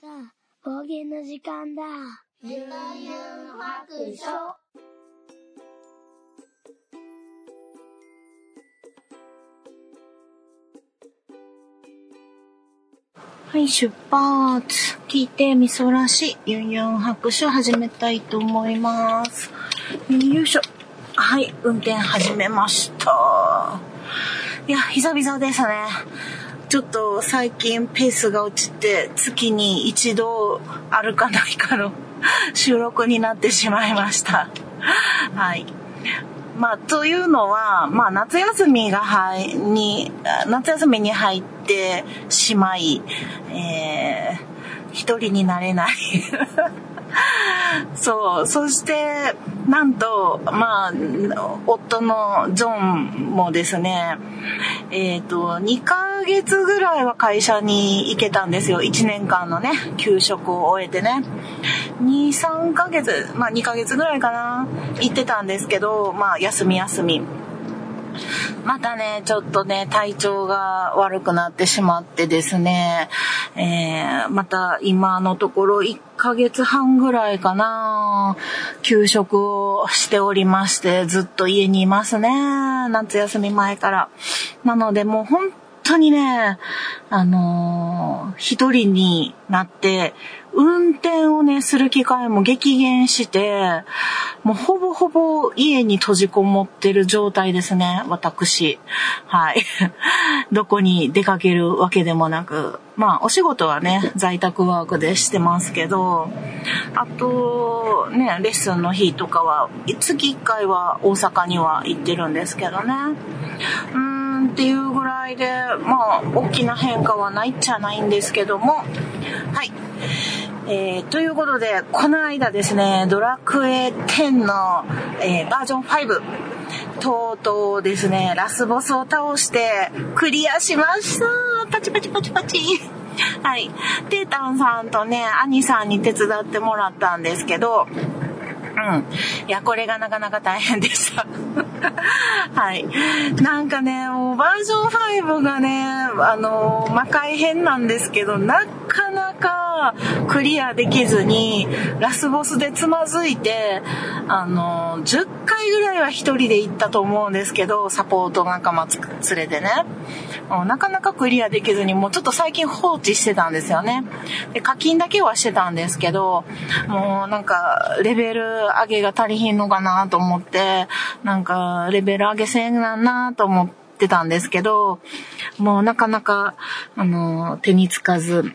さあ、方言の時間だ。ゆうゆう白書。はい、出発。聞いてみそらし、ユンユン白書始めたいと思います。よいしょ。はい、運転始めました。いや、久々ですね。ちょっと最近ペースが落ちて、月に一度あるかないかの収録になってしまいました。はい。まあ、というのは、まあ、夏休みが入、に、夏休みに入ってしまい、えー、一人になれない そう。そして、なんと、まあ、夫のジョンもですね、えっ、ー、と、2ヶ月ぐらいは会社に行けたんですよ。1年間のね、休職を終えてね。2、3ヶ月、まあ2ヶ月ぐらいかな、行ってたんですけど、まあ休み休み。またね、ちょっとね、体調が悪くなってしまってですね、えー、また今のところ1ヶ月半ぐらいかな、休職をしておりまして、ずっと家にいますね。夏休み前から。なのでもう本当にね、あのー、一人になって、運転をね、する機会も激減して、もうほぼほぼ家に閉じこもってる状態ですね、私。はい。どこに出かけるわけでもなく。まあ、お仕事はね、在宅ワークでしてますけど、あと、ね、レッスンの日とかは、月1回は大阪には行ってるんですけどね。うんっていうぐらいで、まあ、大きな変化はないっちゃないんですけども、はい。えー、ということで、この間ですね、ドラクエ10の、えー、バージョン5、とうとうですね、ラスボスを倒してクリアしましたパチパチパチパチはい。テータンさんとね、アニさんに手伝ってもらったんですけど、うん。いや、これがなかなか大変でした。はい。なんかね、もうバージョン5がね、あの、魔界編なんですけど、なかなかクリアできずに、ラスボスでつまずいて、あの、10回ぐらいは一人で行ったと思うんですけど、サポート仲間連れてね。なかなかクリアできずに、もうちょっと最近放置してたんですよね。で、課金だけはしてたんですけど、もうなんか、レベル上げが足りひんのかなと思って、なんか、レベル上げせんなんなと思ってたんですけど、もうなかなか、あの、手につかず、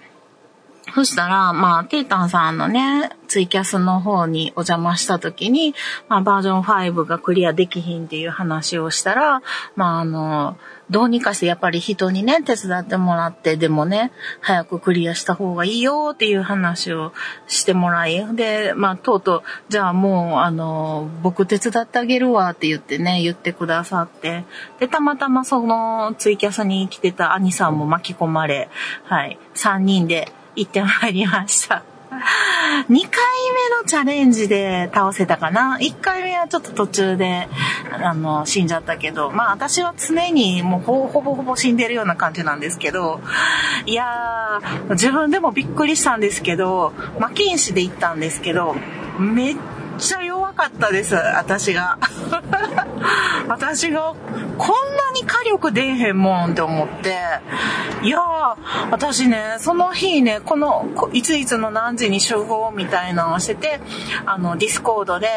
そしたら、まあ、テータンさんのね、ツイキャスの方にお邪魔した時に、まあ、バージョン5がクリアできひんっていう話をしたら、まあ、あの、どうにかしてやっぱり人にね、手伝ってもらって、でもね、早くクリアした方がいいよっていう話をしてもらい、で、まあ、とうとう、じゃあもう、あの、僕手伝ってあげるわって言ってね、言ってくださって、で、たまたまそのツイキャスに来てた兄さんも巻き込まれ、はい、3人で、行ってまいりました。2回目のチャレンジで倒せたかな ?1 回目はちょっと途中で、あの、死んじゃったけど、まあ私は常にもうほほぼほぼ死んでるような感じなんですけど、いやー、自分でもびっくりしたんですけど、魔剣士で行ったんですけど、めっちゃ弱かったです、私が。私が、こんなに火力出えへんもんって思って。いやー、私ね、その日ね、この、いついつの何時に集合みたいなのをしてて、あの、ディスコードで、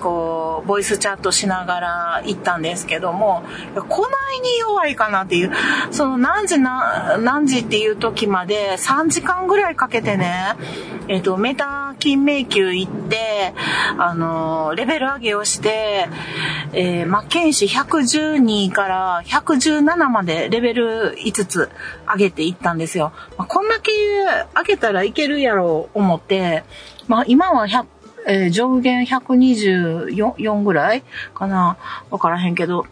こう、ボイスチャットしながら行ったんですけども、こないに弱いかなっていう、その何時な、何時っていう時まで3時間ぐらいかけてね、えっ、ー、と、メタ金迷宮行って、あの、レベル上げをして、えー、魔剣士112から117までレベル5つ上げていったんですよ。まあ、こんだけ上げたらいけるやろう思って、まあ今は100、えー、上限124ぐらいかなわからへんけど、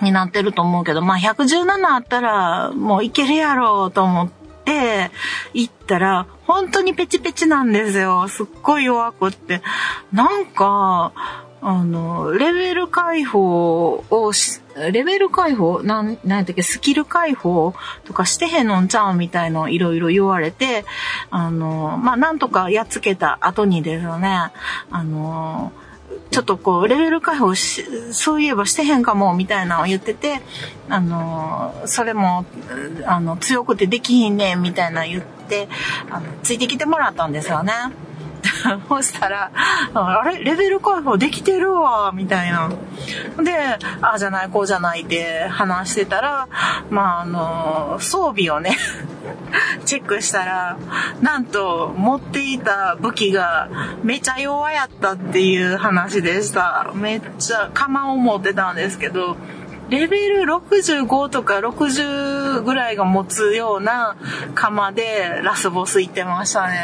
になってると思うけど、まあ117あったらもういけるやろうと思って、行ったら、本当にペチペチなんですよ。すっごい弱くって。なんか、あの、レベル解放を、レベル解放？なん、なんだっけ、スキル解放とかしてへんのんちゃうみたいのいろいろ言われて、あの、まあ、なんとかやっつけた後にですよね、あの、ちょっとこう、レベル解放し、そういえばしてへんかも、みたいなのを言ってて、あの、それも、あの、強くてできひんねん、みたいな言って、あの、ついてきてもらったんですよね。そしたら、あれ？レベル解放できてるわ、みたいな。で、ああじゃない、こうじゃないって話してたら、まあ、あの、装備をね チェックしたら、なんと持っていた武器がめちゃ弱やったっていう話でした。めっちゃ釜を持ってたんですけど、レベル65とか60ぐらいが持つような釜でラスボス行ってましたね。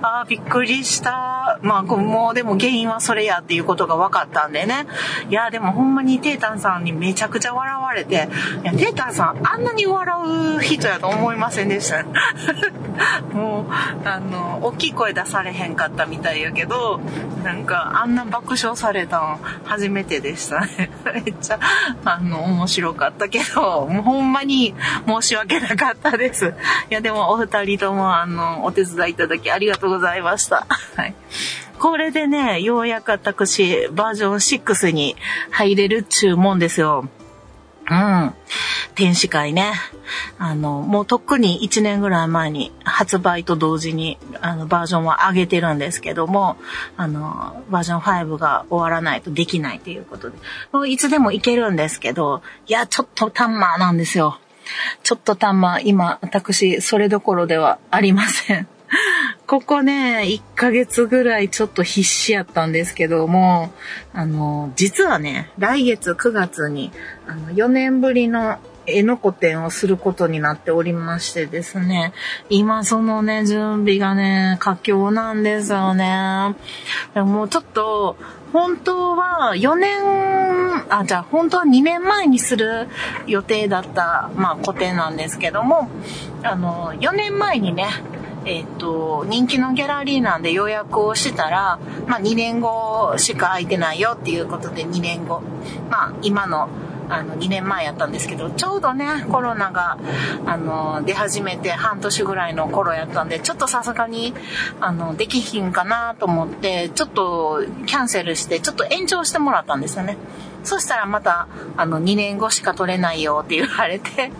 ああ、びっくりした。まあ、もうでも原因はそれやっていうことが分かったんでね。いや、でもほんまにテータンさんにめちゃくちゃ笑われて、いや、テータンさんあんなに笑う人やと思いませんでした。もう、あの、大きい声出されへんかったみたいやけど、なんかあんな爆笑されたの初めてでしたね。めっちゃ、あの、の面白かったけど、もうほんまに申し訳なかったです。いや、でもお二人ともあの、お手伝いいただきありがとうございました。はい。これでね、ようやく私、バージョン6に入れるっちゅうもんですよ。うん。天使会ね。あの、もうとっくに1年ぐらい前に発売と同時に、あの、バージョンは上げてるんですけども、あの、バージョン5が終わらないとできないということで、もういつでもいけるんですけど、いや、ちょっとタンマーなんですよ。ちょっとタンマー、今、私、それどころではありません。ここね、1ヶ月ぐらいちょっと必死やったんですけども、あの、実はね、来月9月に、あの、4年ぶりの絵の個展をすることになっておりましてですね、今そのね、準備がね、佳境なんですよね。でもうちょっと、本当は4年、あ、じゃあ本当は2年前にする予定だった、まあ個展なんですけども、あの、4年前にね、えっ、ー、と、人気のギャラリーなんで予約をしたら、まあ2年後しか空いてないよっていうことで2年後。まあ今のあの2年前やったんですけどちょうどねコロナがあの出始めて半年ぐらいの頃やったんでちょっとさすがにあのできひんかなと思ってちょっとキャンセルしてちょっと延長してもらったんですよね。そしたらまた、あの、2年後しか取れないよって言われて、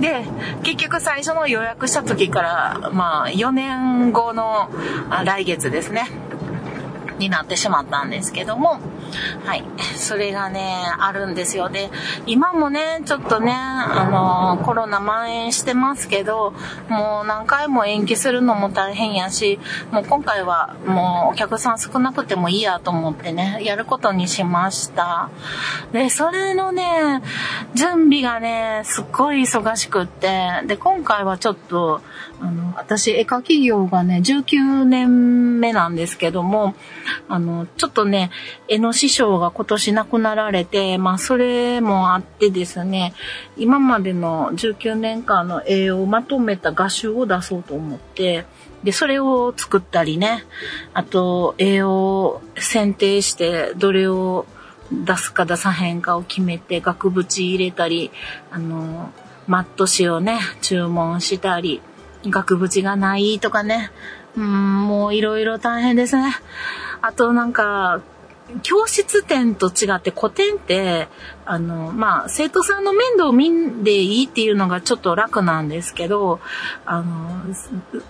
で、結局最初の予約した時から、まあ、4年後の来月ですね、になってしまったんですけども、はい。それがね、あるんですよ。で、今もね、ちょっとね、あの、コロナ蔓延してますけど、もう何回も延期するのも大変やし、もう今回はもうお客さん少なくてもいいやと思ってね、やることにしました。で、それのね、準備がね、すっごい忙しくって、で、今回はちょっと、あの、私、絵描き業がね、19年目なんですけども、あの、ちょっとね、絵の師匠が今年亡くなられて、まあ、それもあってですね、今までの19年間の絵をまとめた画集を出そうと思って、で、それを作ったりね、あと、絵を選定して、どれを出すか出さへんかを決めて、額縁入れたり、あの、マット紙をね、注文したり、額縁がないとかね。うん、もういろいろ大変ですね。あとなんか、教室展と違って古典って、あの、まあ、生徒さんの面倒を見んでいいっていうのがちょっと楽なんですけど、あの、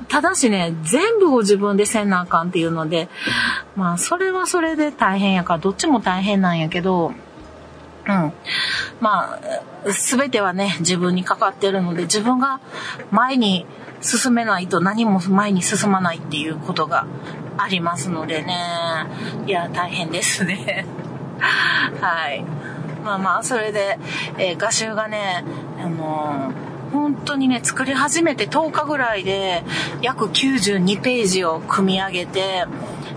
ただしね、全部を自分でせんなあかんっていうので、まあ、それはそれで大変やから、どっちも大変なんやけど、うん。まあ、すべてはね、自分にかかってるので、自分が前に進めないと何も前に進まないっていうことがありますのでね。いや、大変ですね。はい。まあまあ、それで、えー、画集がね、あのー本当にね、作り始めて10日ぐらいで、約92ページを組み上げて、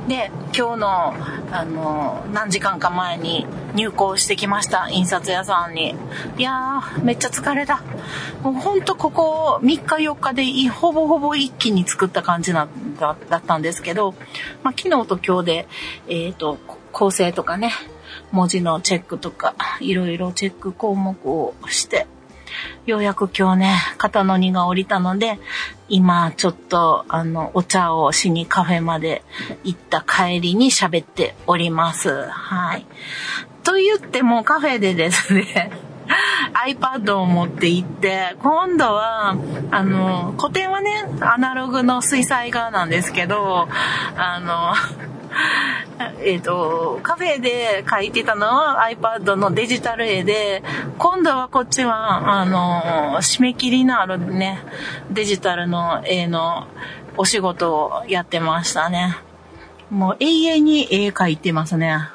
で、今日の、あの、何時間か前に入稿してきました、印刷屋さんに。いやー、めっちゃ疲れた。もうほんとここ3日4日でほぼほぼ一気に作った感じなだだったんですけど、まあ、昨日と今日で、えっ、ー、と、構成とかね、文字のチェックとか、いろいろチェック項目をして、ようやく今日ね、肩の荷が下りたので、今ちょっとあの、お茶をしにカフェまで行った帰りに喋っております。はい。と言ってもカフェでですね iPad を持って行って、今度は、あの、古典はね、アナログの水彩画なんですけど、あの、えっ、ー、と、カフェで描いてたのは iPad のデジタル絵で、今度はこっちは、あの、締め切りのあるね、デジタルの絵のお仕事をやってましたね。もう永遠に絵描いてますね。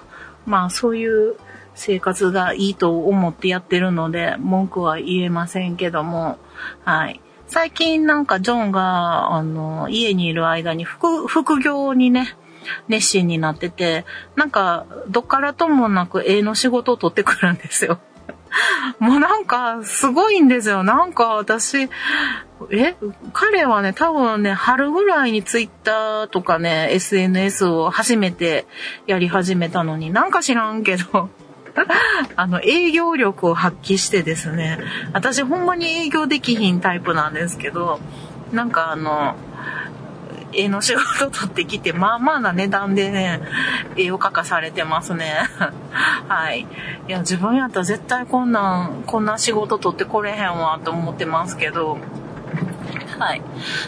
まあそういう生活がいいと思ってやってるので、文句は言えませんけども、はい。最近なんかジョンが、あの、家にいる間に副、副業にね、熱心になってて、なんか、どっからともなく絵の仕事を取ってくるんですよ。もうなんか、すごいんですよ。なんか私、え彼はね、多分ね、春ぐらいにツイッターとかね、SNS を初めてやり始めたのに、なんか知らんけど、あの、営業力を発揮してですね、私ほんまに営業できひんタイプなんですけど、なんかあの、絵の仕事取ってきて、まあまあな値段でね、絵を描かされてますね。はい。いや、自分やったら絶対こんなん、こんな仕事取ってこれへんわと思ってますけど、はい。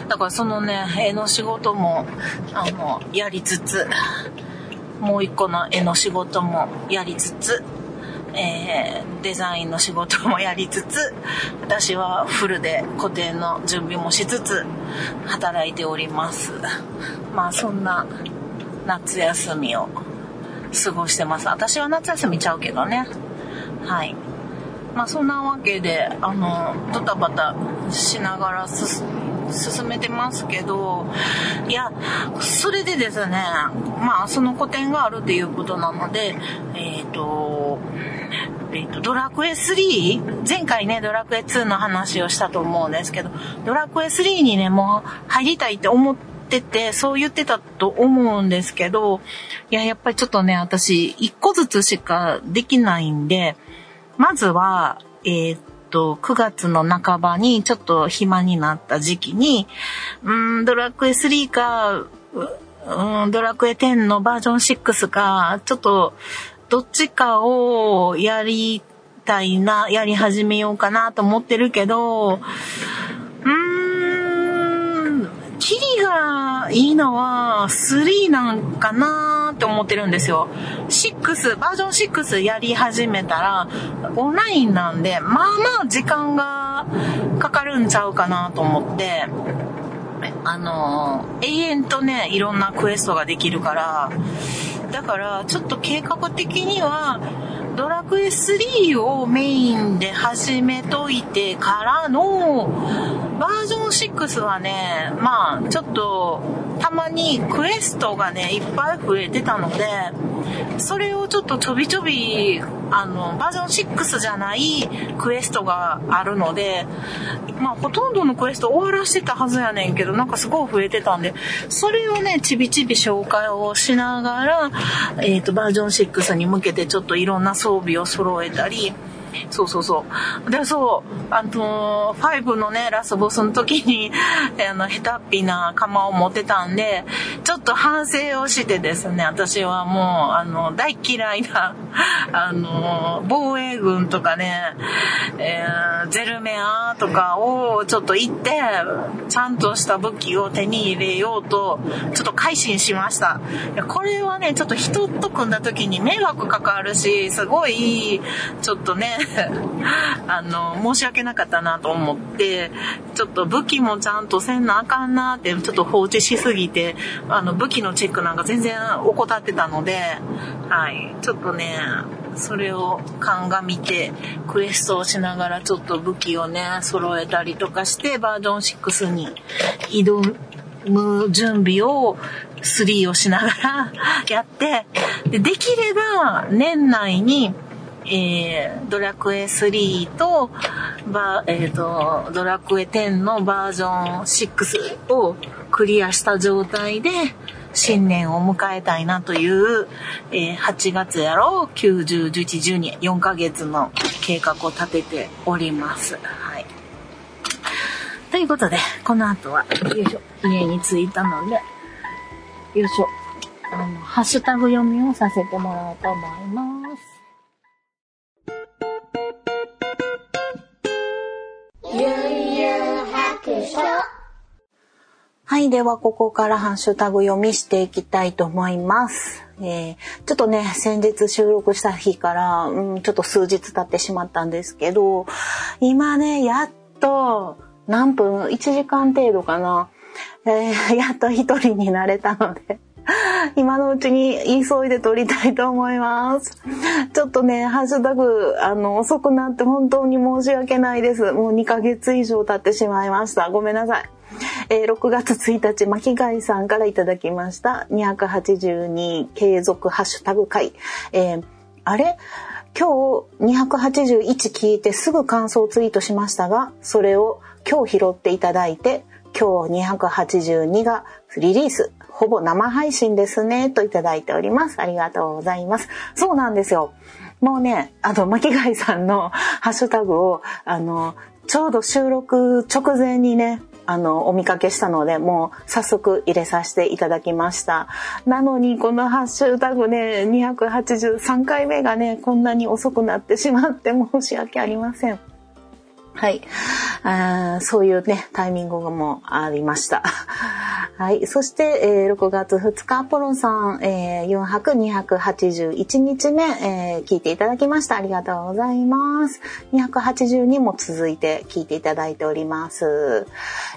だからそのね、絵の仕事も、あの、やりつつ、もう一個の絵の仕事もやりつつ、えー、デザインの仕事もやりつつ、私はフルで固定の準備もしつつ、働いております。まあそんな夏休みを過ごしてます。私は夏休みちゃうけどね。はい。まあそんなわけで、あの、ドタバタしながら進進めてますけど、いや、それでですね、まあその個展があるっていうことなので、えっ、ー、と、えっ、と、ドラクエ3前回ね、ドラクエ2の話をしたと思うんですけど、ドラクエ3にね、もう入りたいって思ってて、そう言ってたと思うんですけど、いや、やっぱりちょっとね、私、一個ずつしかできないんで、まずは、えー、と、9月の半ばにちょっと暇になった時期に、うん、ドラクエ3か、うん、ドラクエ10のバージョン6か、ちょっとどっちかをやりたいな、やり始めようかなと思ってるけど、うん、キリがいいのは3なんかなって思ってるんですよ。6、バージョン6やり始めたら、オンラインなんで、まあまあ時間がかかるんちゃうかなと思って、あの、永遠とね、いろんなクエストができるから、だからちょっと計画的にはドラクエ3をメインで始めといてからのバージョン6はねまあちょっとたまにクエストがねいっぱい増えてたのでそれをちょっとちょびちょびあのバージョン6じゃないクエストがあるのでまあほとんどのクエスト終わらしてたはずやねんけどなんかすごい増えてたんでそれをねちびちび紹介をしながらえっ、ー、とバージョン6に向けてちょっといろんな装備を揃えたりそうそうそう。で、そう、あのー、5のね、ラスボスの時に、あの、下手っぴな釜を持ってたんで、ちょっと反省をしてですね、私はもう、あの、大嫌いな、あのー、防衛軍とかね、えー、ゼルメアとかをちょっと行って、ちゃんとした武器を手に入れようと、ちょっと改心しました。これはね、ちょっと人と組んだ時に迷惑かかるし、すごい、ちょっとね、あの、申し訳なかったなと思って、ちょっと武器もちゃんとせんなあかんなって、ちょっと放置しすぎて、あの、武器のチェックなんか全然怠ってたので、はい、ちょっとね、それを鑑みて、クエストをしながらちょっと武器をね、揃えたりとかして、バージョン6に挑む準備を3をしながらやって、でできれば年内にえー、ドラクエ3と、バえっ、ー、と、ドラクエ10のバージョン6をクリアした状態で、新年を迎えたいなという、えー、8月やろう、9、10、11、12、4ヶ月の計画を立てております。はい。ということで、この後は、よいしょ、家に着いたので、よいしょ、あの、ハッシュタグ読みをさせてもらおうと思います。ゆんゆん白書はい。では、ここからハッシュタグ読みしていきたいと思います。えー、ちょっとね、先日収録した日から、うん、ちょっと数日経ってしまったんですけど、今ね、やっと、何分 ?1 時間程度かな。えー、やっと一人になれたので 今のうちに急いで撮りたいと思います。ちょっとね、ハッシュタグ、あの、遅くなって本当に申し訳ないです。もう2ヶ月以上経ってしまいました。ごめんなさい。えー、6月1日、巻貝さんからいただきました。282継続ハッシュタグ会。えー、あれ？今日281聞いてすぐ感想ツイートしましたが、それを今日拾っていただいて、今日282がリリース。ほぼ生配信ですね、といただいております。ありがとうございます。そうなんですよ。もうね、あの、巻貝さんの ハッシュタグを、あの、ちょうど収録直前にね、あの、お見かけしたので、もう早速入れさせていただきました。なのに、このハッシュタグね、283回目がね、こんなに遅くなってしまって申し訳ありません。はい。あそういうね、タイミングもありました。はい。そして、えー、6月2日、アポロンさん、えー、4泊281日目、えー、聞いていただきました。ありがとうございます。282も続いて聞いていただいております。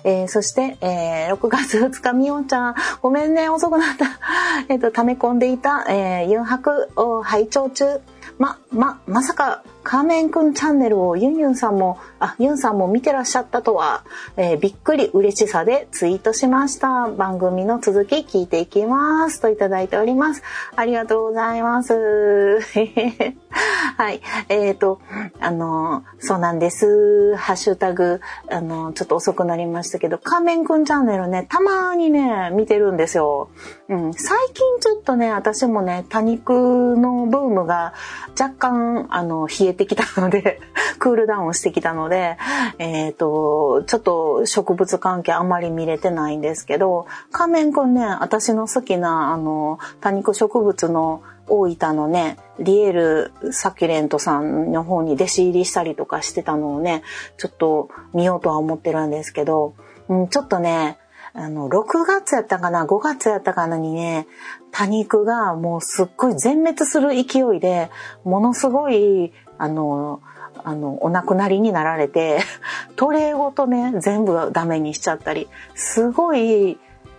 えー、そして、えー、6月2日、みおちゃん、ごめんね、遅くなった。えっ、と、溜め込んでいた、えー、4泊を拝聴中。ま、ま、まさか、カーメンくんチャンネルをユンユンさんも、あ、ユンさんも見てらっしゃったとは、えー、びっくり嬉しさでツイートしました。番組の続き聞いていきます。といただいております。ありがとうございます。はい。えっ、ー、と、あの、そうなんです。ハッシュタグ、あの、ちょっと遅くなりましたけど、カーメンくんチャンネルね、たまにね、見てるんですよ。うん。最近ちょっとね、私もね、多肉のブームが若干、あの、冷えてきたので クールダウンしてきたので、えっ、ー、と、ちょっと植物関係あまり見れてないんですけど、仮面くんね、私の好きな、あの、多肉植物の大分のね、リエル・サキュレントさんの方に弟子入りしたりとかしてたのをね、ちょっと見ようとは思ってるんですけど、うん、ちょっとね、あの、6月やったかな、5月やったかなにね、多肉がもうすっごい全滅する勢いで、ものすごい、あの、あの、お亡くなりになられて、トレーごとね、全部ダメにしちゃったり、すごい、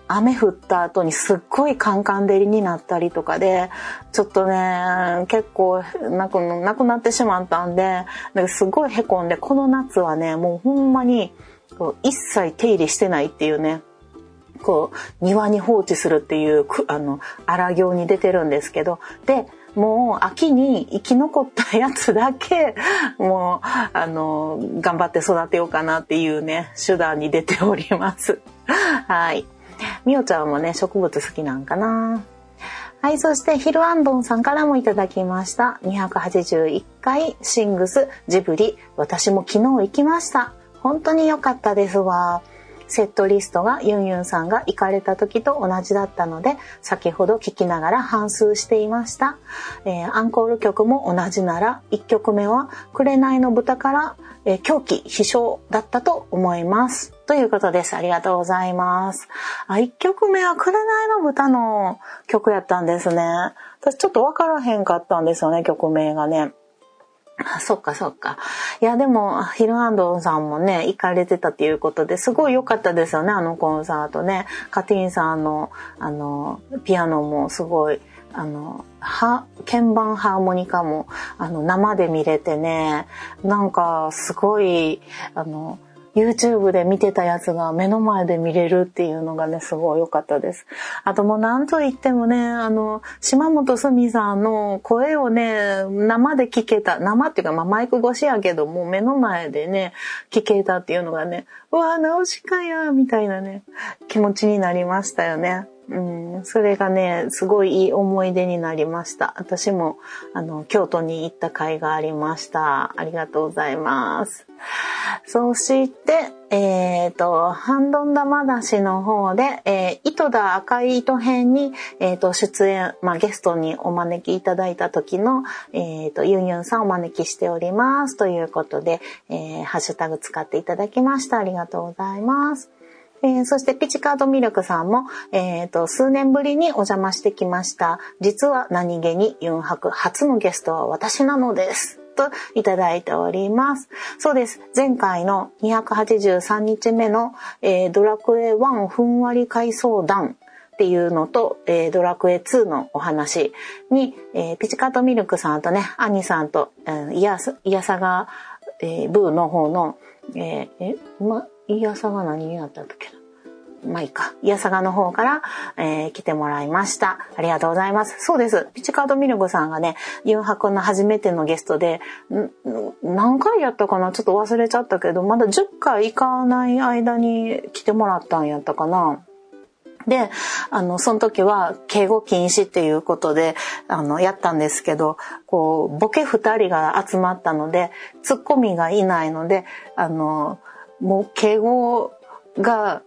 雨降った後にすっごいカンカン照りになったりとかで、ちょっとね、結構なくなくなってしまったんで、すごい凹んで、この夏はね、もうほんまに一切手入れしてないっていうね、こう、庭に放置するっていう、あの、荒行に出てるんですけど、で、もう秋に生き残ったやつだけ、もう、あの、頑張って育てようかなっていうね、手段に出ております。はい。みおちゃんもね、植物好きなんかな。はい、そしてヒルアンドンさんからもいただきました。281回シングスジブリ。私も昨日行きました。本当に良かったですわ。セットリストがユンユンさんが行かれた時と同じだったので、先ほど聞きながら反数していました。えー、アンコール曲も同じなら、1曲目は、紅の豚から、えー、狂気、飛翔だったと思います。ということです。ありがとうございます。あ、1曲目は紅の豚の曲やったんですね。私ちょっとわからへんかったんですよね、曲名がね。あ、そっかそっか。いや、でも、ヒルアンドンさんもね、行かれてたっていうことですごい良かったですよね、あのコンサートね。カティンさんの、あの、ピアノもすごい、あの、は、鍵盤ハーモニカも、あの、生で見れてね、なんか、すごい、あの、YouTube で見てたやつが目の前で見れるっていうのがね、すごい良かったです。あともう何と言ってもね、あの、島本すみさんの声をね、生で聞けた、生っていうか、まあ、マイク越しやけども、目の前でね、聞けたっていうのがね、うわ、直しかや、みたいなね、気持ちになりましたよね。うん、それがね、すごいいい思い出になりました。私も、あの、京都に行った甲斐がありました。ありがとうございます。そして、えっ、ー、と、ハンドンダマダシの方で、えー、糸田赤い糸編に、えっ、ー、と、出演、まあ、ゲストにお招きいただいた時の、えっ、と、ユンユンさんお招きしております。ということで、え、ハッシュタグ使っていただきました。ありがとうございます。えー、そしてピチカードミルクさんも、えっ、ー、と、数年ぶりにお邪魔してきました。実は何気にユンハク初のゲストは私なのです。といただいております。そうです。前回の283日目の、えー、ドラクエ1ふんわり回想談っていうのと、えー、ドラクエ2のお話に、えー、ピチカートミルクさんとね、アニさんと、うん、イヤイヤサガ、えー、ブーの方の、えー、え、ま、イヤサガ何になったっけまあいいか。いやさがの方から、えー、来てもらいました。ありがとうございます。そうです。ピチカードミルクさんがね、ユンハクの初めてのゲストで、何回やったかな？ちょっと忘れちゃったけど、まだ10回行かない間に来てもらったんやったかな。で、あの、その時は敬語禁止っていうことで、あの、やったんですけど、こう、ボケ二人が集まったので、ツッコミがいないので、あの、もう敬語が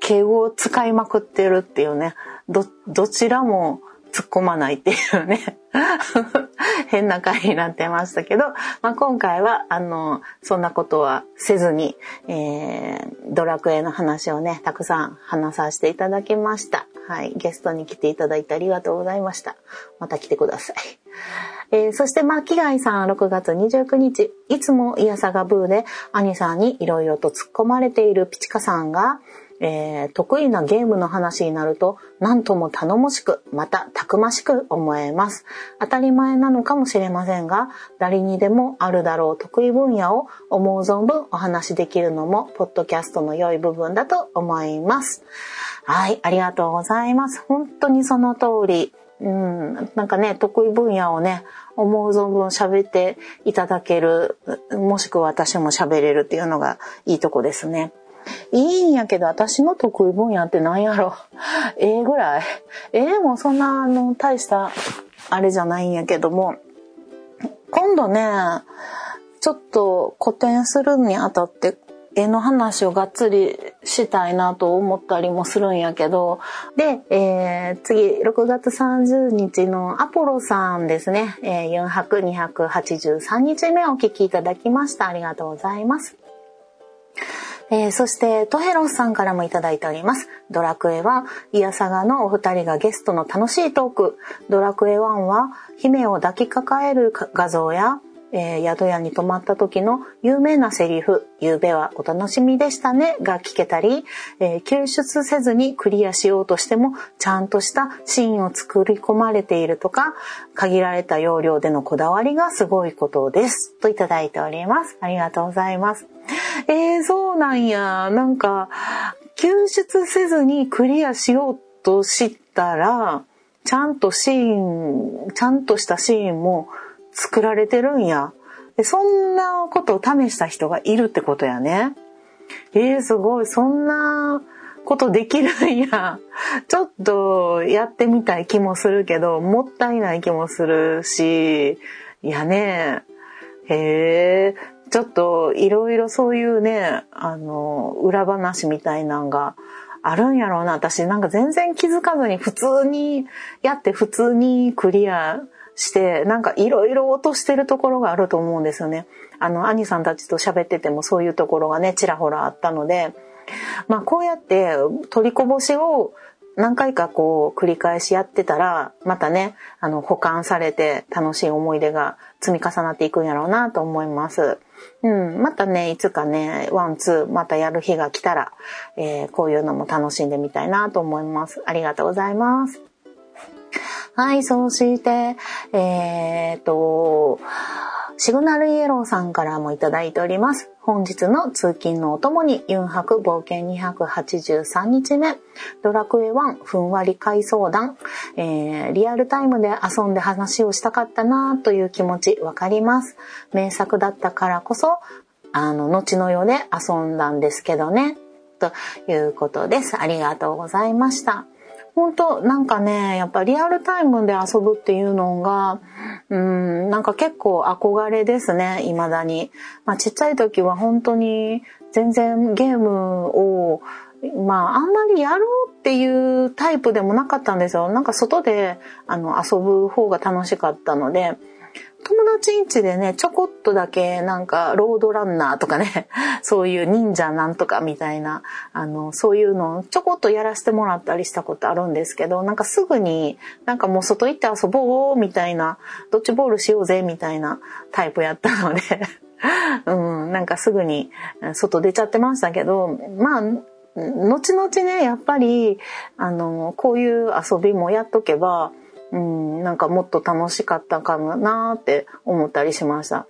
敬語を使いまくってるっていうね、ど、どちらも突っ込まないっていうね 変な回になってましたけど、まあ、今回は、あの、そんなことはせずに、えー、ドラクエの話をね、たくさん話させていただきました。はい。ゲストに来ていただいてありがとうございました。また来てください。えー、そして、ま、木貝さん6月29日、いつもイヤサガブーで、兄さんにいろいろと突っ込まれているピチカさんが、えー、得意なゲームの話になると何とも頼もしくまたたくましく思えます。当たり前なのかもしれませんが誰にでもあるだろう得意分野を思う存分お話しできるのもポッドキャストの良い部分だと思います。はいありがとうございます。本当にその通り。うん、なんかね、得意分野をね、思う存分喋っていただける、もしくは私も喋れるっていうのがいいとこですね。いいんやけど、私の得意分野って何やろ？ええぐらい。ええもそんな、あの、大した、あれじゃないんやけども、今度ね、ちょっと古典するにあたって、絵の話をがっつりしたいなと思ったりもするんやけど、で、えー、次、6月30日のアポロさんですね、えー、4泊283日目お聞きいただきました。ありがとうございます。えー、そして、トヘロスさんからもいただいております。ドラクエは、イヤサガのお二人がゲストの楽しいトーク。ドラクエ1は、姫を抱きかかえる画像や、えー、宿屋に泊まった時の有名なセリフ、夕べはお楽しみでしたねが聞けたり、えー、救出せずにクリアしようとしても、ちゃんとしたシーンを作り込まれているとか、限られた容量でのこだわりがすごいことです。といただいております。ありがとうございます。えー、そうなんや。なんか、救出せずにクリアしようとしたら、ちゃんとシーン、ちゃんとしたシーンも作られてるんや。でそんなことを試した人がいるってことやね。えー、すごい。そんなことできるんや。ちょっとやってみたい気もするけど、もったいない気もするし、いやね。へえ。ちょっといろいろそういうね、あの、裏話みたいなんがあるんやろうな。私なんか全然気づかずに普通にやって普通にクリアして、なんかいろいろ落としてるところがあると思うんですよね。あの、兄さんたちと喋っててもそういうところがね、ちらほらあったので、まあこうやって取りこぼしを何回かこう繰り返しやってたら、またね、あの、保管されて楽しい思い出が積み重なっていくんやろうなと思います。うん、またね、いつかね、 one、two、またやる日が来たら、えー、こういうのも楽しんでみたいなと思います。ありがとうございます。はい、そして、えー、っと、シグナルイエローさんからもいただいております。本日の通勤のお供に、ユンハク冒険283日目、ドラクエ1ふんわり回想談、えー、リアルタイムで遊んで話をしたかったなという気持ちわかります。名作だったからこそ、あの、後の世で遊んだんですけどね、ということです。ありがとうございました。本当なんかね、やっぱリアルタイムで遊ぶっていうのが、うん、なんか結構憧れですね、未だに。まあちっちゃい時は本当に全然ゲームを、まああんまりやろうっていうタイプでもなかったんですよ。なんか外であの遊ぶ方が楽しかったので、友達ん家でね、ちょこっとだけなんかロードランナーとかね、そういう忍者なんとかみたいな、あの、そういうのをちょこっとやらせてもらったりしたことあるんですけど、なんかすぐになんかもう外行って遊ぼうみたいな、ドッジボールしようぜみたいなタイプやったので うん、なんかすぐに外出ちゃってましたけど、まあ、後々ね、やっぱり、あの、こういう遊びもやっとけば、うん、なんかもっと楽しかったかなって思ったりしました。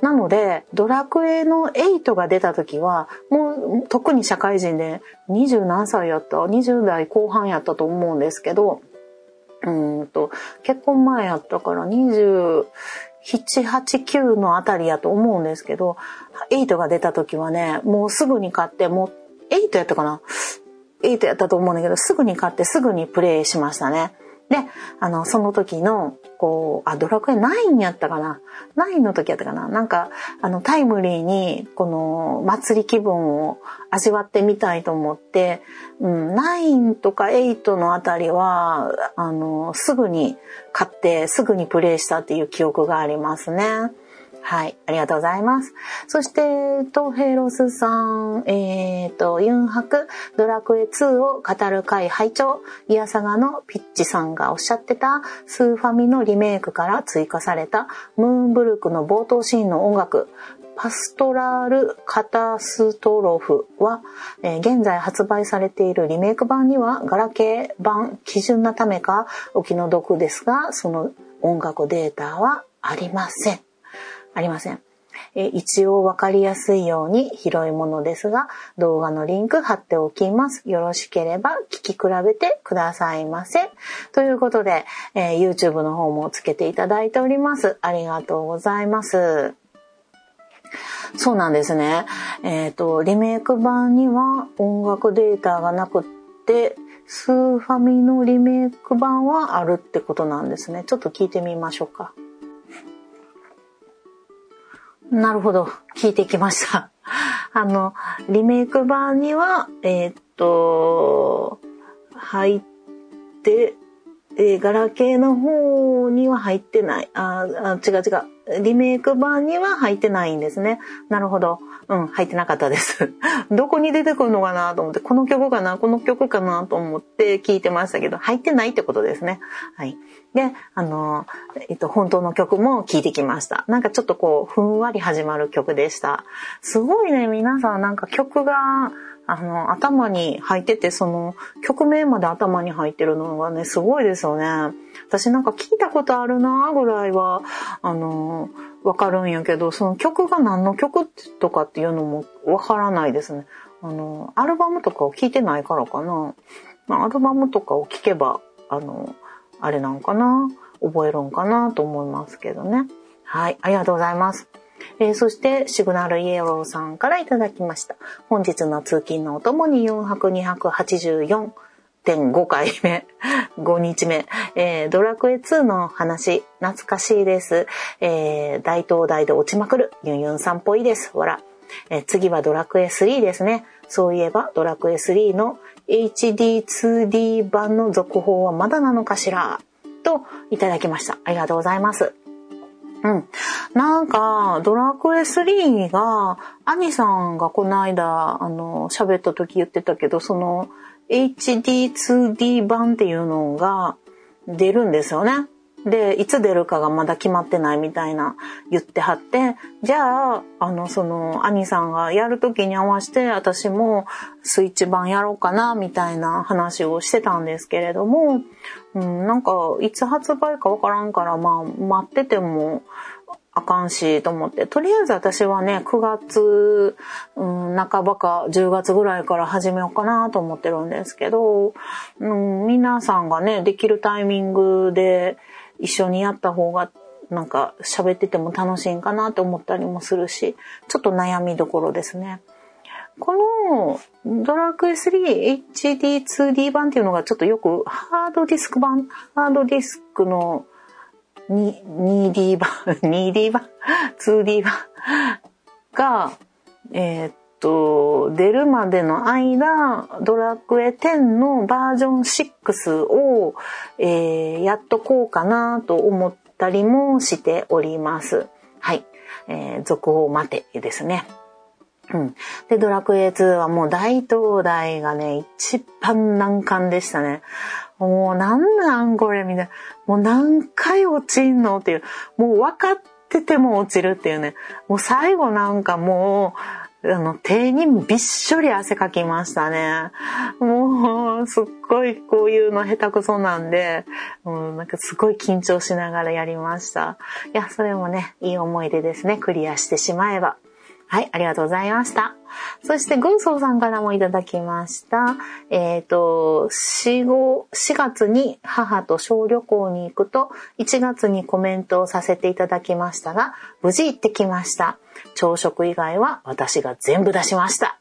なので、ドラクエの8が出た時は、もう特に社会人で20何歳やった ?20 代後半やったと思うんですけど、うんと、結婚前やったから27、8、9のあたりやと思うんですけど、8が出た時はね、もうすぐに買って、もう、8やったかな ?8 やったと思うんだけど、すぐに買ってすぐにプレイしましたね。で、あの、その時の、こう、あ、ドラクエ9やったかな ?9 の時やったかな？なんか、あの、タイムリーに、この、祭り気分を味わってみたいと思って、うん、9とか8のあたりは、あの、すぐに買って、すぐにプレイしたっていう記憶がありますね。はい、ありがとうございます。そして、トヘロスさん、えっ、ー、と、ユンハク、ドラクエ2を語る会拝聴イヤサガのピッチさんがおっしゃってた、スーファミのリメイクから追加された、ムーンブルクの冒頭シーンの音楽、パストラールカタストロフは、えー、現在発売されているリメイク版にはガラケー版基準なためかお気の毒ですが、その音楽データはありません。ありません。え一応わかりやすいように広いものですが、動画のリンク貼っておきます。よろしければ聞き比べてくださいませ。ということで、えー、YouTube の方もつけていただいております。ありがとうございます。そうなんですね。えっ、ー、と、リメイク版には音楽データがなくって、スーファミのリメイク版はあるってことなんですね。ちょっと聞いてみましょうか。なるほど。聞いてきました。あの、リメイク版には、えー、っと、入って、えー、ガラケーの方には入ってない。ああ、違う違う。リメイク版には入ってないんですね。なるほど。うん、入ってなかったです。どこに出てくるのかなと思って、この曲かな？この曲かなと思って聞いてましたけど、入ってないってことですね。はい。で、あの、えっと、本当の曲も聴いてきました。なんかちょっとこう、ふんわり始まる曲でした。すごいね、皆さんなんか曲が、あの、頭に入ってて、その、曲名まで頭に入ってるのがね、すごいですよね。私なんか聞いたことあるなぐらいは、あの、わかるんやけど、その曲が何の曲とかっていうのもわからないですね。あの、アルバムとかを聴いてないからかな。ま、アルバムとかを聴けば、あの、あれなんかな覚えるんかなと思いますけどね。はい、ありがとうございます。えー、そして、シグナルイエローさんからいただきました。本日の通勤のお供に4泊284。1.5回目、5日目、えー、ドラクエ2の話、懐かしいです。えー、大東大で落ちまくる、ユンユンさんっぽいです。ほら。えー、次はドラクエ3ですね。そういえば、ドラクエ3の HD2D 版の続報はまだなのかしらといただきました。ありがとうございます。うん。なんか、ドラクエ3が、アニさんがこの間、あの、喋った時言ってたけど、その、HD2D 版っていうのが出るんですよね。で、いつ出るかがまだ決まってないみたいな言ってはって、じゃあ、あの、その、兄さんがやる時に合わせて、私もスイッチ版やろうかな、みたいな話をしてたんですけれども、うん、なんか、いつ発売かわからんから、まあ、待ってても、あかんしと思って、とりあえず私はね、9月、うん、半ばか10月ぐらいから始めようかなと思ってるんですけど、うん、皆さんがね、できるタイミングで一緒にやった方がなんか喋ってても楽しいんかなと思ったりもするし、ちょっと悩みどころですね。このドラクエ 3HD2D 版っていうのがちょっとよくハードディスク版、ハードディスクの 2D 版、2D 版、2D 版が、えー、っと、出るまでの間、ドラクエ10のバージョン6を、えー、やっとこうかなと思ったりもしております。はい。えー、続報待てですね。うん。で、ドラクエ2はもう大東大がね、一番難関でしたね。もうなんなんこれみたいな。もう何回落ちんのっていう。もう分かってても落ちるっていうね。もう最後なんかもう、あの、手にびっしょり汗かきましたね。もう、すっごいこういうの下手くそなんで、うん、なんかすごい緊張しながらやりました。いや、それもね、いい思い出ですね。クリアしてしまえば。はい、ありがとうございました。そして、軍曹さんからもいただきました。えっ、ー、と、4、5、4月に母と小旅行に行くと、1月にコメントをさせていただきましたが、無事行ってきました。朝食以外は私が全部出しました。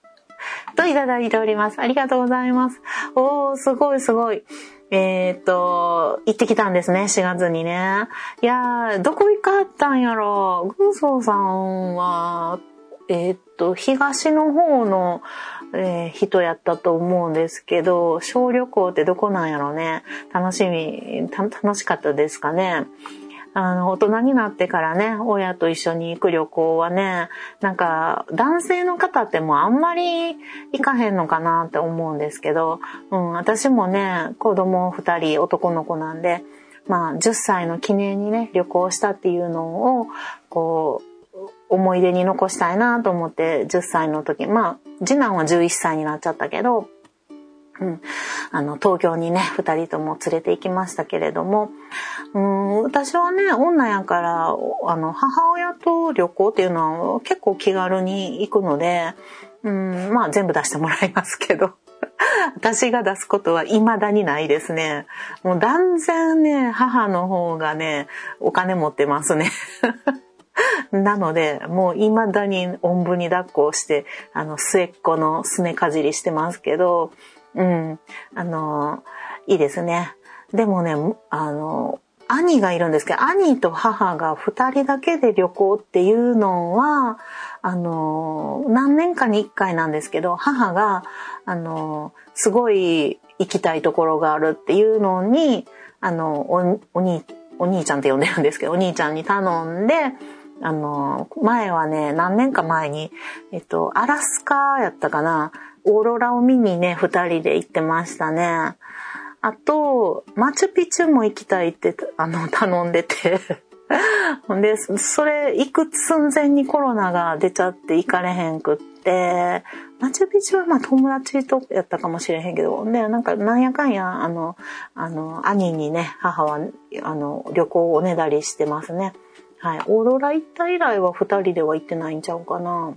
といただいております。ありがとうございます。おー、すごいすごい。えっ、ー、と、行ってきたんですね、4月にね。いやー、どこ行かったんやろ軍曹さんは、えー、っと、東の方の、えー、人やったと思うんですけど、小旅行ってどこなんやろうね。楽しみ、楽しかったですかね。あの、大人になってからね、親と一緒に行く旅行はね、なんか、男性の方ってもうあんまり行かへんのかなって思うんですけど、うん、私もね、子供二人男の子なんで、まあ、10歳の記念にね、旅行したっていうのを、こう、思い出に残したいなと思って10歳の時、まあ、次男は11歳になっちゃったけど、うん、あの、東京にね、二人とも連れて行きましたけれども、うん、私はね、女やから、あの、母親と旅行っていうのは結構気軽に行くので、うん、まあ全部出してもらいますけど。私が出すことは未だにないですね。もう断然ね、母の方がね、お金持ってますね。なので、もう未だにおんぶに抱っこをして、あの、末っ子のすねかじりしてますけど、うん、あの、いいですね。でもね、あの、兄がいるんですけど、兄と母が二人だけで旅行っていうのは、あの、何年かに一回なんですけど、母が、あの、すごい行きたいところがあるっていうのに、あの、お、お兄、お兄ちゃんって呼んでるんですけど、お兄ちゃんに頼んで、あの、前はね、何年か前に、えっと、アラスカやったかな、オーロラを見にね、二人で行ってましたね。あと、マチュピチュも行きたいって、あの、頼んでて。で、それ、行く寸前にコロナが出ちゃって行かれへんくって、マチュピチュはまあ友達とやったかもしれへんけど、ね、なんかなんやかんや、あの、あの、兄にね、母は、あの、旅行をおねだりしてますね。はい。オーロラ行った以来は二人では行ってないんちゃうかな。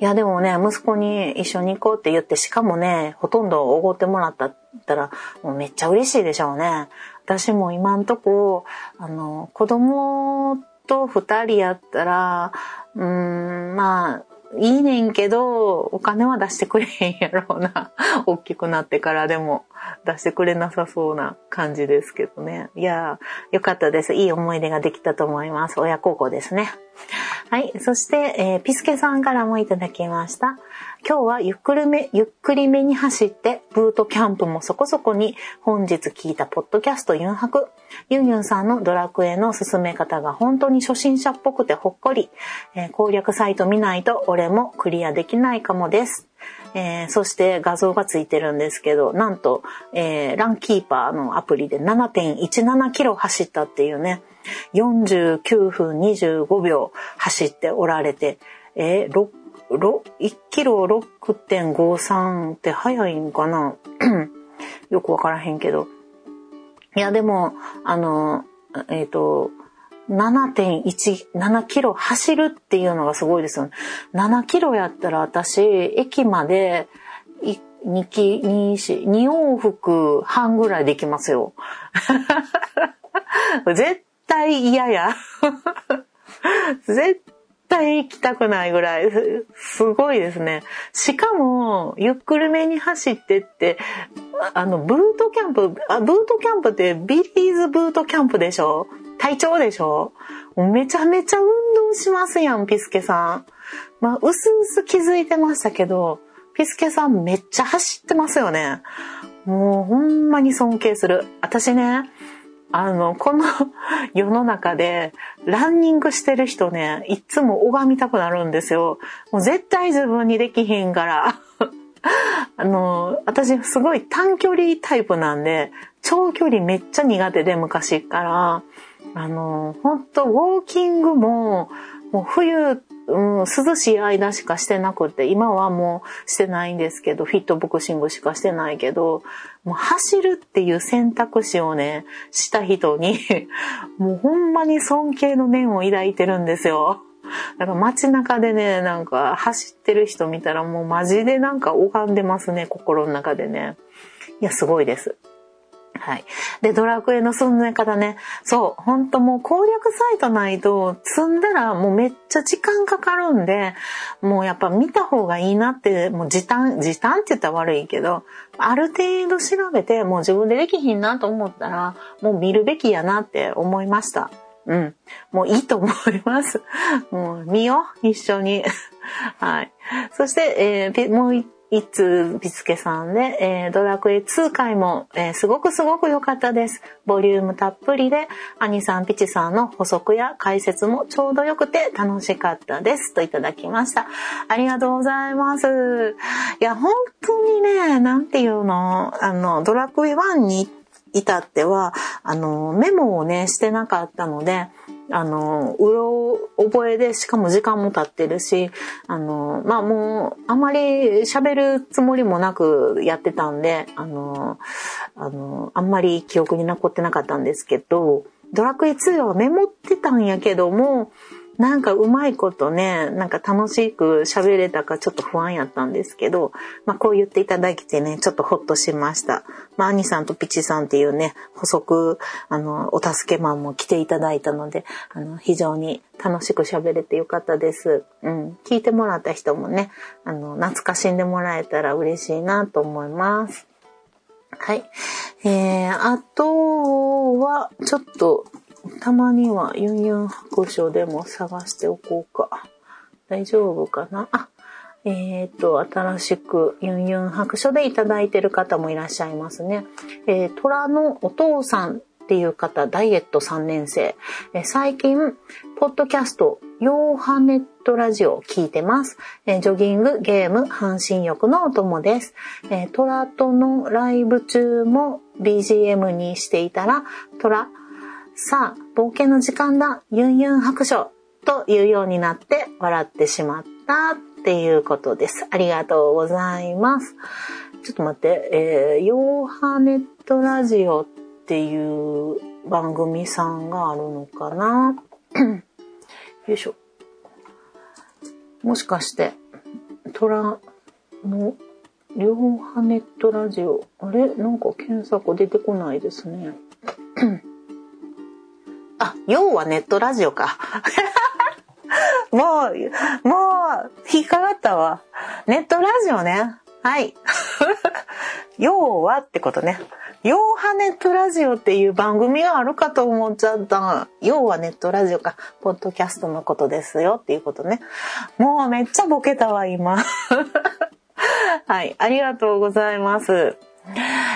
いや、でもね、息子に一緒に行こうって言って、しかもね、ほとんどおごってもらったったら、もうめっちゃ嬉しいでしょうね。私も今んとこ、あの、子供と二人やったら、うーん、まあ、いいねんけど、お金は出してくれへんやろうな。大きくなってからでも出してくれなさそうな感じですけどね。いやーよかったです。いい思い出ができたと思います。親孝行ですね。はい。そして、えー、ピスケさんからもいただきました。今日はゆっくりめ、ゆっくりめに走って、ブートキャンプもそこそこに本日聞いたポッドキャストユンハク。ユンユンさんのドラクエの進め方が本当に初心者っぽくてほっこり。えー、攻略サイト見ないと俺もクリアできないかもです。えー、そして画像がついてるんですけど、なんと、えー、ランキーパーのアプリで7.17キロ走ったっていうね、49分25秒走っておられて、えー、1キロ6.53って速いんかな？よくわからへんけど。いや、でも、あの、えっ、ー、と、7.1、7キロ走るっていうのがすごいですよね。7キロやったら私、駅まで2き、2、2往復半ぐらいできますよ。絶対嫌や。絶対行きたくないぐらい、すごいですね。しかも、ゆっくりめに走ってって、あの、ブートキャンプ、あ、ブートキャンプってビリーズブートキャンプでしょ？体調でしょ？めちゃめちゃ運動しますやん、ピスケさん。まあ、うすうす気づいてましたけど、ピスケさんめっちゃ走ってますよね。もうほんまに尊敬する。私ね、あの、この 世の中でランニングしてる人ね、いつも拝みたくなるんですよ。もう絶対自分にできひんから。あの、私すごい短距離タイプなんで、長距離めっちゃ苦手で昔から、あの、本当ウォーキングも、もう冬うん、涼しい間しかしてなくて、今はもうしてないんですけど、フィットボクシングしかしてないけど、もう走るっていう選択肢をね、した人に もうほんまに尊敬の念を抱いてるんですよ。だから街中でね、なんか走ってる人見たらもうマジでなんか拝んでますね、心の中でね。いや、すごいです。はい。で、ドラクエの住んで方ね、そう、ほんともう攻略サイトないと、積んだらもうめっちゃ時間かかるんで、もうやっぱ見た方がいいなって、もう時短、時短って言ったら悪いけど、ある程度調べて、もう自分でできひんなと思ったら、もう見るべきやなって思いました。うん。もういいと思います。もう見よう、一緒に。はい。そして、えー、もう一一通ビスケさんで、えー、ドラクエ2回も、えー、すごくすごく良かったです。ボリュームたっぷりで、アニさん、ピチさんの補足や解説もちょうど良くて楽しかったです。といただきました。ありがとうございます。いや、本当にね、なんていうの、あの、ドラクエ1に至っては、あの、メモをね、してなかったので、あの、うろ覚えで、しかも時間も経ってるし、あの、まあもう、あまり喋るつもりもなくやってたんで、あの、あの、あんまり記憶に残ってなかったんですけど、ドラクエ2はメモってたんやけども、なんかうまいことね、なんか楽しく喋れたかちょっと不安やったんですけど、まあこう言っていただいてね、ちょっとほっとしました。まあ兄さんとピチさんっていうね、補足、あの、お助けマンも来ていただいたので、あの、非常に楽しく喋れてよかったです。うん。聞いてもらった人もね、あの、懐かしんでもらえたら嬉しいなと思います。はい。えー、あとは、ちょっと、たまにはユンユン白書でも探しておこうか。大丈夫かな？あ、えっ、と、新しくユンユン白書でいただいてる方もいらっしゃいますね。えー、虎のお父さんっていう方、ダイエット3年生。えー、最近、ポッドキャスト、ヨーハネットラジオを聞いてます。えー、ジョギング、ゲーム、半身浴のお供です。えー、トラとのライブ中も BGM にしていたら、トラ、さあ、冒険の時間だ、ユンユン白書というようになって笑ってしまったっていうことです。ありがとうございます。ちょっと待って、えー、ヨーハネットラジオっていう番組さんがあるのかな？よいしょ。もしかして、トラのヨーハネットラジオ。あれ？なんか検索出てこないですね。あ、要はネットラジオか。もう、もう、引っかかったわ。ネットラジオね。はい。要はってことね。要はネットラジオっていう番組があるかと思っちゃった。要はネットラジオか、ポッドキャストのことですよっていうことね。もうめっちゃボケたわ、今。はい、ありがとうございます。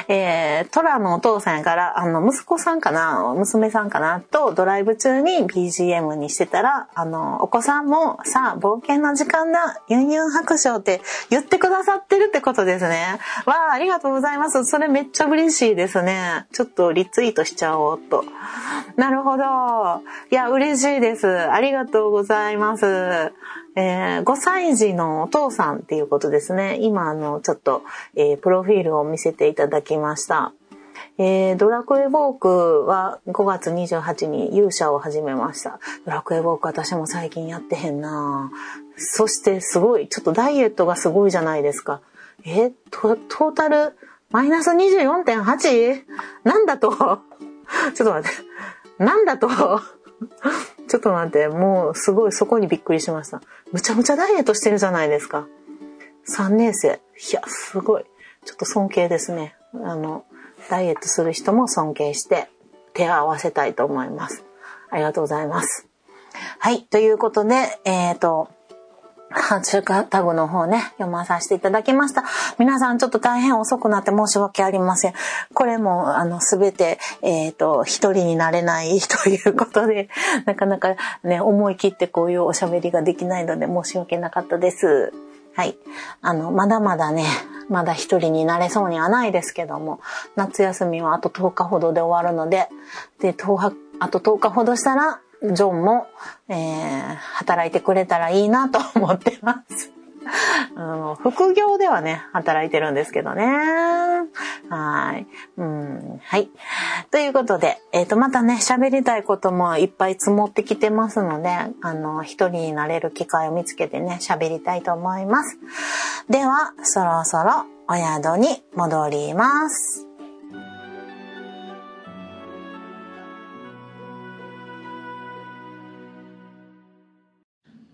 えー、トラのお父さんから、あの、息子さんかな、娘さんかな、とドライブ中に BGM にしてたら、あの、お子さんも、さあ、冒険の時間だ、ユンユン白書って言ってくださってるってことですね。わあ、ありがとうございます。それめっちゃ嬉しいですね。ちょっとリツイートしちゃおうと。なるほど。いや、嬉しいです。ありがとうございます。えー、5歳児のお父さんっていうことですね。今、あの、ちょっと、えー、プロフィールを見せていただきました。えー、ドラクエウォークは5月28日に勇者を始めました。ドラクエウォーク私も最近やってへんなそしてすごい、ちょっとダイエットがすごいじゃないですか。えトトータルマイナス 24.8? なんだと？ちょっと待って。なんだと？ちょっと待って、もうすごいそこにびっくりしました。むちゃむちゃダイエットしてるじゃないですか。3年生。いや、すごい。ちょっと尊敬ですね。あの、ダイエットする人も尊敬して手を合わせたいと思います。ありがとうございます。はい。ということで、えっ、と、ハッシュタグの方ね、読まさせていただきました。皆さんちょっと大変遅くなって申し訳ありません。これも、あの、すべて、えっ、と、一人になれないということで、なかなかね、思い切ってこういうおしゃべりができないので申し訳なかったです。はい。あの、まだまだね、まだ一人になれそうにはないですけども、夏休みはあと10日ほどで終わるので、で、10日あと10日ほどしたら、ジョンも、えー、働いてくれたらいいなと思ってます。あの副業ではね、働いてるんですけどね。はい。うん、はい。ということで、えっ、と、またね、喋りたいこともいっぱい積もってきてますので、あの、一人になれる機会を見つけてね、喋りたいと思います。では、そろそろお宿に戻ります。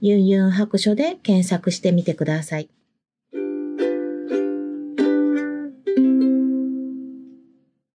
ユンユン白書で検索してみてください。